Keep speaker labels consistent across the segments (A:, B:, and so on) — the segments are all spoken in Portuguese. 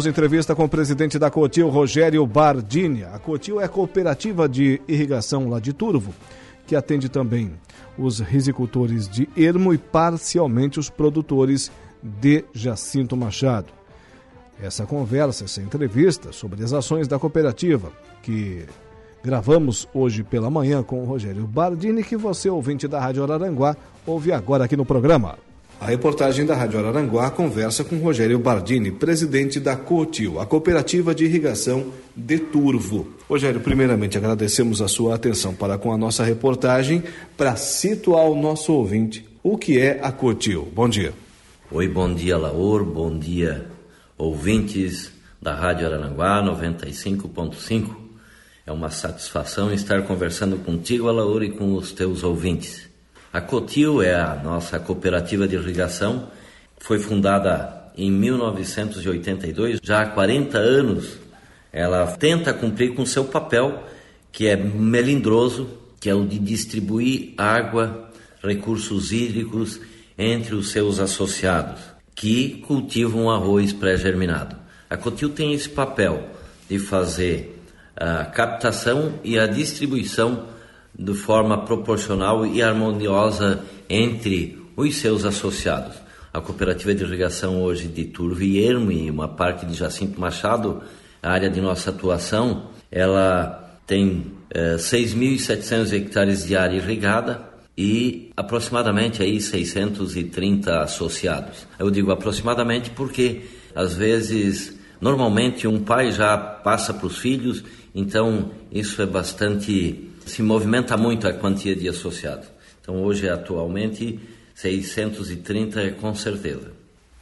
A: temos entrevista com o presidente da Cotil, Rogério Bardini. A Cotil é cooperativa de irrigação lá de Turvo, que atende também os risicultores de Ermo e parcialmente os produtores de Jacinto Machado. Essa conversa, essa entrevista sobre as ações da cooperativa, que gravamos hoje pela manhã com o Rogério Bardini, que você, ouvinte da Rádio Araranguá, ouve agora aqui no programa. A reportagem da Rádio Araranguá conversa com Rogério Bardini, presidente da COTIL, a Cooperativa de Irrigação de Turvo. Rogério, primeiramente agradecemos a sua atenção para com a nossa reportagem para situar o nosso ouvinte o que é a COTIL. Bom dia.
B: Oi, bom dia, Laor, bom dia, ouvintes da Rádio Araranguá 95.5. É uma satisfação estar conversando contigo, Alaor, e com os teus ouvintes. A Cotil é a nossa cooperativa de irrigação, foi fundada em 1982, já há 40 anos. Ela tenta cumprir com seu papel, que é melindroso, que é o de distribuir água, recursos hídricos entre os seus associados, que cultivam arroz pré-germinado. A Cotil tem esse papel de fazer a captação e a distribuição de forma proporcional e harmoniosa entre os seus associados. A cooperativa de irrigação hoje de Turvo e Ermo e uma parte de Jacinto Machado, a área de nossa atuação, ela tem eh, 6.700 hectares de área irrigada e aproximadamente aí 630 associados. Eu digo aproximadamente porque às vezes, normalmente um pai já passa para os filhos, então isso é bastante se movimenta muito a quantia de associados. Então hoje atualmente 630 é com certeza.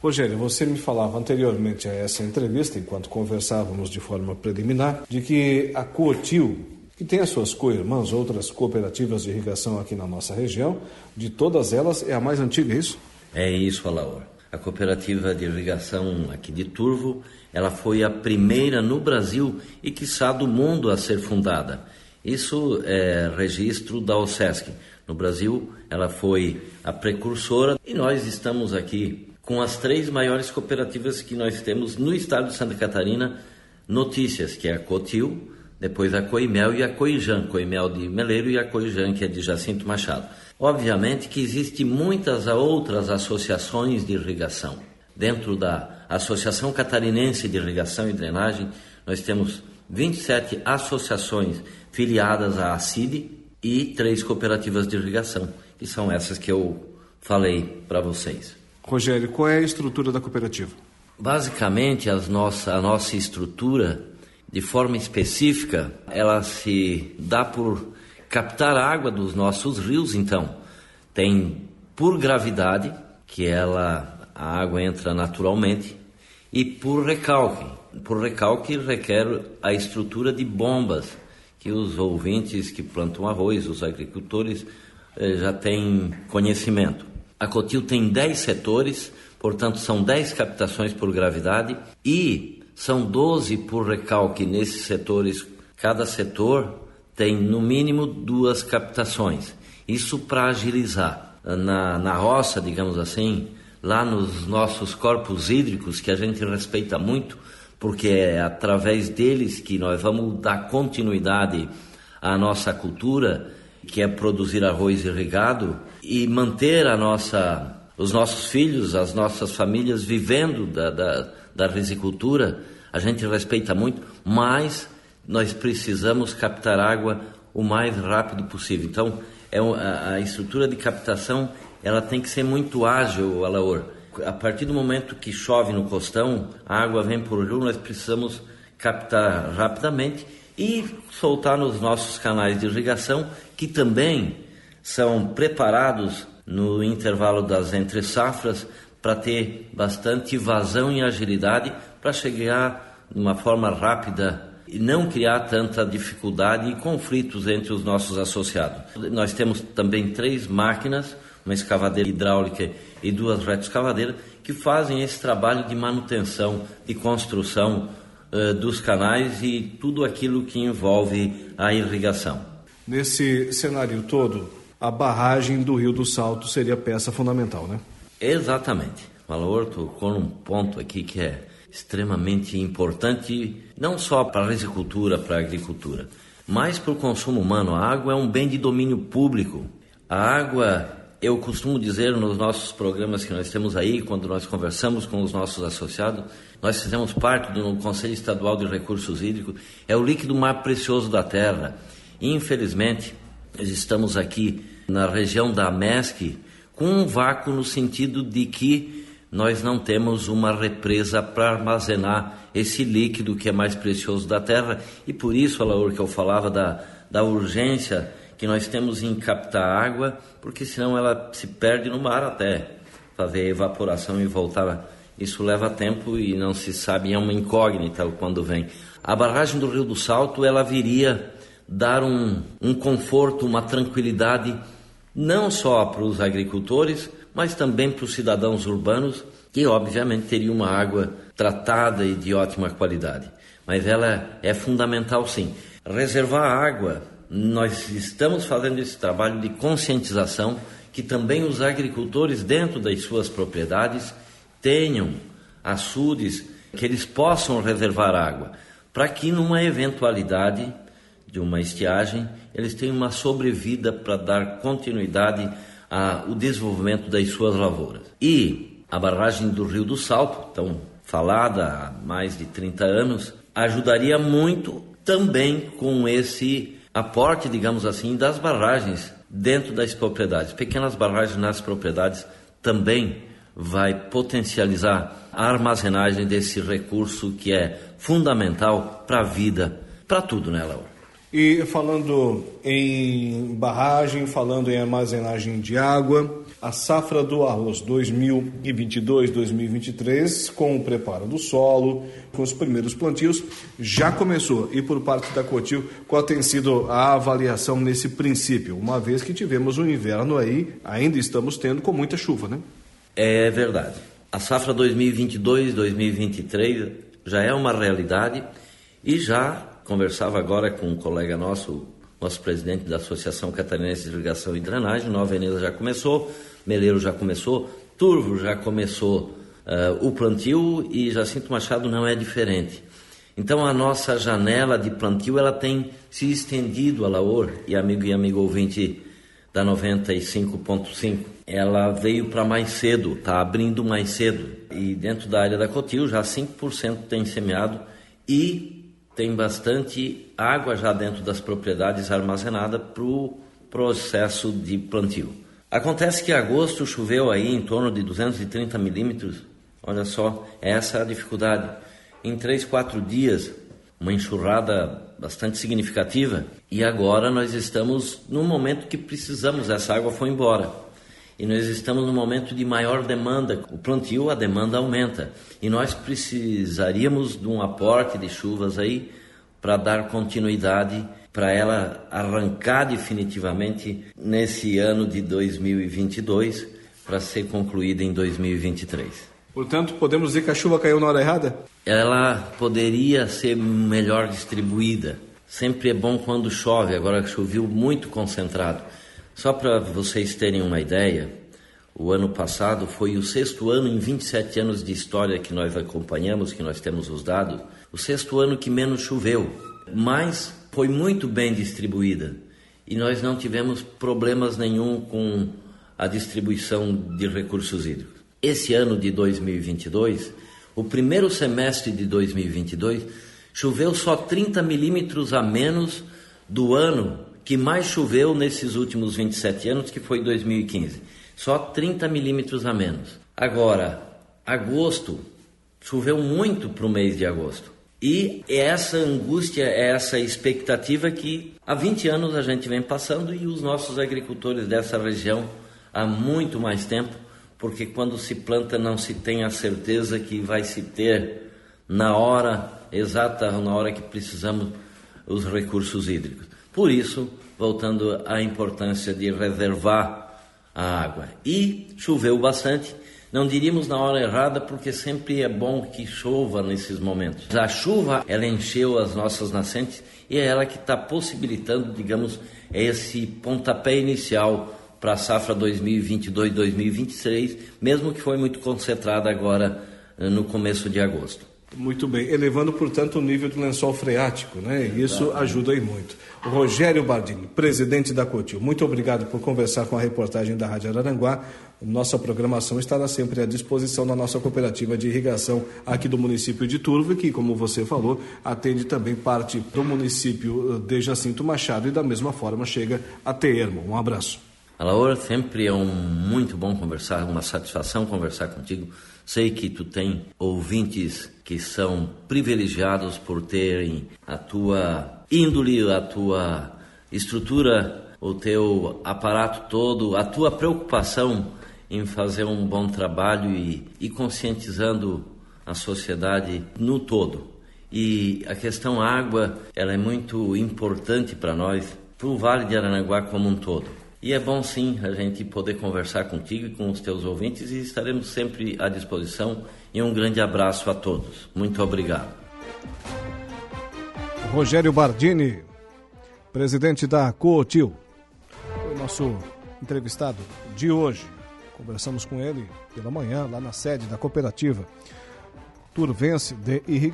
A: Rogério, você me falava anteriormente a essa entrevista, enquanto conversávamos de forma preliminar, de que a Cotil, que tem as suas co-irmãs, outras cooperativas de irrigação aqui na nossa região, de todas elas é a mais antiga, é isso?
B: É isso, Alaor. A cooperativa de irrigação aqui de Turvo, ela foi a primeira no Brasil e quiçá do mundo a ser fundada. Isso é registro da OSESC. No Brasil, ela foi a precursora e nós estamos aqui com as três maiores cooperativas que nós temos no estado de Santa Catarina, notícias, que é a Cotil, depois a Coimel e a Coijan, Coimel de Meleiro e a Coijan, que é de Jacinto Machado. Obviamente que existem muitas outras associações de irrigação. Dentro da Associação Catarinense de Irrigação e Drenagem, nós temos 27 associações filiadas à ACID e três cooperativas de irrigação, que são essas que eu falei para vocês.
A: Rogério, qual é a estrutura da cooperativa?
B: Basicamente, as nossa, a nossa estrutura, de forma específica, ela se dá por captar água dos nossos rios, então. Tem por gravidade, que ela a água entra naturalmente, e por recalque. Por recalque requer a estrutura de bombas que os ouvintes que plantam arroz, os agricultores, eh, já têm conhecimento. A Cotil tem 10 setores, portanto são 10 captações por gravidade e são 12 por recalque nesses setores. Cada setor tem no mínimo duas captações. Isso para agilizar. Na, na roça, digamos assim, lá nos nossos corpos hídricos, que a gente respeita muito, porque é através deles que nós vamos dar continuidade à nossa cultura, que é produzir arroz irrigado e manter a nossa, os nossos filhos, as nossas famílias vivendo da, da, da risicultura. A gente respeita muito, mas nós precisamos captar água o mais rápido possível. Então, é a, estrutura de captação ela tem que ser muito ágil, Alaor a partir do momento que chove no costão, a água vem por rio, nós precisamos captar rapidamente e soltar nos nossos canais de irrigação, que também são preparados no intervalo das entre safras para ter bastante vazão e agilidade para chegar de uma forma rápida e não criar tanta dificuldade e conflitos entre os nossos associados. Nós temos também três máquinas uma escavadeira hidráulica e duas retroescavadeiras, que fazem esse trabalho de manutenção, de construção uh, dos canais e tudo aquilo que envolve a irrigação.
A: Nesse cenário todo, a barragem do Rio do Salto seria peça fundamental, né?
B: Exatamente. Valor tocou num ponto aqui que é extremamente importante, não só para a risicultura, para a agricultura, mas para o consumo humano. A água é um bem de domínio público. A água, eu costumo dizer nos nossos programas que nós temos aí, quando nós conversamos com os nossos associados, nós fizemos parte do Conselho Estadual de Recursos Hídricos, é o líquido mais precioso da terra. Infelizmente, nós estamos aqui na região da MESC com um vácuo no sentido de que nós não temos uma represa para armazenar esse líquido que é mais precioso da terra e por isso, Alaur, que eu falava da, da urgência que nós temos em captar água, porque senão ela se perde no mar até fazer a evaporação e voltar. Isso leva tempo e não se sabe, é uma incógnita quando vem. A barragem do Rio do Salto, ela viria dar um, um conforto, uma tranquilidade, não só para os agricultores, mas também para os cidadãos urbanos, que obviamente teriam uma água tratada e de ótima qualidade. Mas ela é fundamental sim. Reservar água, nós estamos fazendo esse trabalho de conscientização que também os agricultores dentro das suas propriedades tenham açudes que eles possam reservar água, para que numa eventualidade de uma estiagem, eles tenham uma sobrevida para dar continuidade ao desenvolvimento das suas lavouras. E a barragem do Rio do Salto, tão falada há mais de 30 anos, ajudaria muito também com esse aporte, digamos assim, das barragens dentro das propriedades. Pequenas barragens nas propriedades também vai potencializar a armazenagem desse recurso que é fundamental para a vida, para tudo, né, Laura?
A: E falando em barragem, falando em armazenagem de água, a safra do arroz 2022-2023, com o preparo do solo, com os primeiros plantios, já começou. E por parte da Cotil, qual tem sido a avaliação nesse princípio? Uma vez que tivemos um inverno aí, ainda estamos tendo com muita chuva, né?
B: É verdade. A safra 2022-2023 já é uma realidade e já Conversava agora com um colega nosso, nosso presidente da Associação Catarinense de Irrigação e Drenagem, Nova Veneza já começou, Meleiro já começou, Turvo já começou uh, o plantio e Jacinto Machado não é diferente. Então a nossa janela de plantio ela tem se estendido a Laor e amigo e amigo ouvinte da 95.5, ela veio para mais cedo, está abrindo mais cedo. E dentro da área da Cotil já 5% tem semeado e tem bastante água já dentro das propriedades armazenada para o processo de plantio. Acontece que em agosto choveu aí em torno de 230 milímetros. Olha só, essa é a dificuldade. Em três, quatro dias, uma enxurrada bastante significativa. E agora nós estamos no momento que precisamos. Essa água foi embora e nós estamos no momento de maior demanda. O plantio, a demanda aumenta e nós precisaríamos de um aporte de chuvas aí para dar continuidade para ela arrancar definitivamente nesse ano de 2022 para ser concluída em 2023.
A: Portanto, podemos dizer que a chuva caiu na hora errada?
B: Ela poderia ser melhor distribuída. Sempre é bom quando chove, agora choveu muito concentrado. Só para vocês terem uma ideia, o ano passado foi o sexto ano em 27 anos de história que nós acompanhamos, que nós temos os dados, o sexto ano que menos choveu, mas foi muito bem distribuída e nós não tivemos problemas nenhum com a distribuição de recursos hídricos. Esse ano de 2022, o primeiro semestre de 2022, choveu só 30 milímetros a menos do ano que mais choveu nesses últimos 27 anos, que foi 2015. Só 30 milímetros a menos. Agora, agosto, choveu muito para o mês de agosto. E essa angústia, essa expectativa que há 20 anos a gente vem passando e os nossos agricultores dessa região há muito mais tempo, porque quando se planta não se tem a certeza que vai se ter na hora exata, na hora que precisamos os recursos hídricos. Por isso, voltando à importância de reservar a água. E choveu bastante, não diríamos na hora errada, porque sempre é bom que chova nesses momentos. A chuva, ela encheu as nossas nascentes e é ela que está possibilitando, digamos, esse pontapé inicial para a safra 2022-2023, mesmo que foi muito concentrada agora eh, no começo de agosto.
A: Muito bem, elevando, portanto, o nível do lençol freático, né? Isso ajuda aí muito. Rogério Bardini, presidente da Cotil, muito obrigado por conversar com a reportagem da Rádio Araranguá. Nossa programação estará sempre à disposição da nossa cooperativa de irrigação aqui do município de Turvo, que, como você falou, atende também parte do município de Jacinto Machado e da mesma forma chega até Ermo. Um abraço.
B: Alaor, sempre é um muito bom conversar, uma satisfação conversar contigo. Sei que tu tem ouvintes que são privilegiados por terem a tua índole, a tua estrutura, o teu aparato todo, a tua preocupação em fazer um bom trabalho e, e conscientizando a sociedade no todo. E a questão água, ela é muito importante para nós, para o Vale de Aranaguá como um todo. E é bom sim a gente poder conversar contigo e com os teus ouvintes e estaremos sempre à disposição. E um grande abraço a todos. Muito obrigado.
A: Rogério Bardini, presidente da Cootil, foi nosso entrevistado de hoje. Conversamos com ele pela manhã lá na sede da cooperativa Turvense de Irrigação.